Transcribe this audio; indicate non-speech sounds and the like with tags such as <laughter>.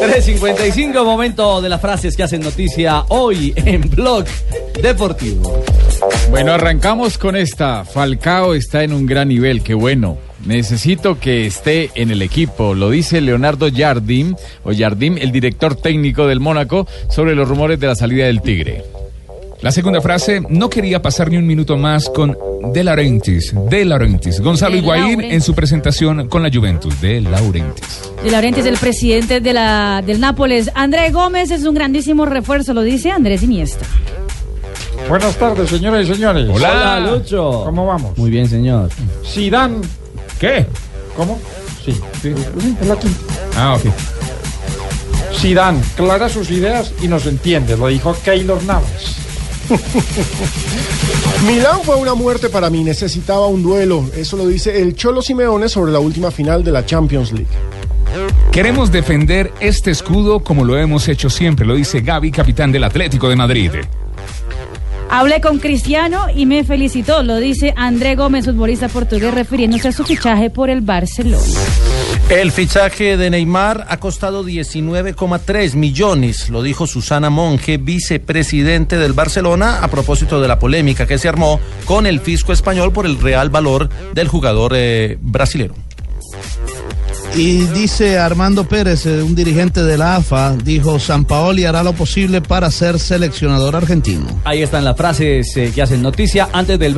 355, momento de las frases que hacen noticia hoy en Blog Deportivo. Bueno, arrancamos con esta. Falcao está en un gran nivel, qué bueno. Necesito que esté en el equipo, lo dice Leonardo Jardim, o Jardim, el director técnico del Mónaco, sobre los rumores de la salida del Tigre. La segunda frase, no quería pasar ni un minuto más con De Laurentiis, De Laurentiis. Gonzalo De Higuaín Laurentiis. en su presentación con la Juventus, De Laurentiis. De Laurentiis, el presidente de la, del Nápoles. André Gómez es un grandísimo refuerzo, lo dice Andrés Iniesta. Buenas tardes, señoras y señores. Hola, Lucho. ¿Cómo vamos? Muy bien, señor. Zidane. ¿Qué? ¿Cómo? Sí. sí, es la quinta. Ah, ok. Zidane, clara sus ideas y nos entiende, lo dijo Keylor Navas. <laughs> Milán fue una muerte para mí, necesitaba un duelo. Eso lo dice el Cholo Simeone sobre la última final de la Champions League. Queremos defender este escudo como lo hemos hecho siempre, lo dice Gaby, capitán del Atlético de Madrid. Hablé con Cristiano y me felicitó, lo dice André Gómez, futbolista portugués, refiriéndose a su fichaje por el Barcelona. El fichaje de Neymar ha costado 19,3 millones, lo dijo Susana Monge, vicepresidente del Barcelona, a propósito de la polémica que se armó con el fisco español por el real valor del jugador eh, brasilero. Y dice Armando Pérez, eh, un dirigente de la AFA, dijo, San Paoli hará lo posible para ser seleccionador argentino. Ahí están las frases que hacen noticia antes del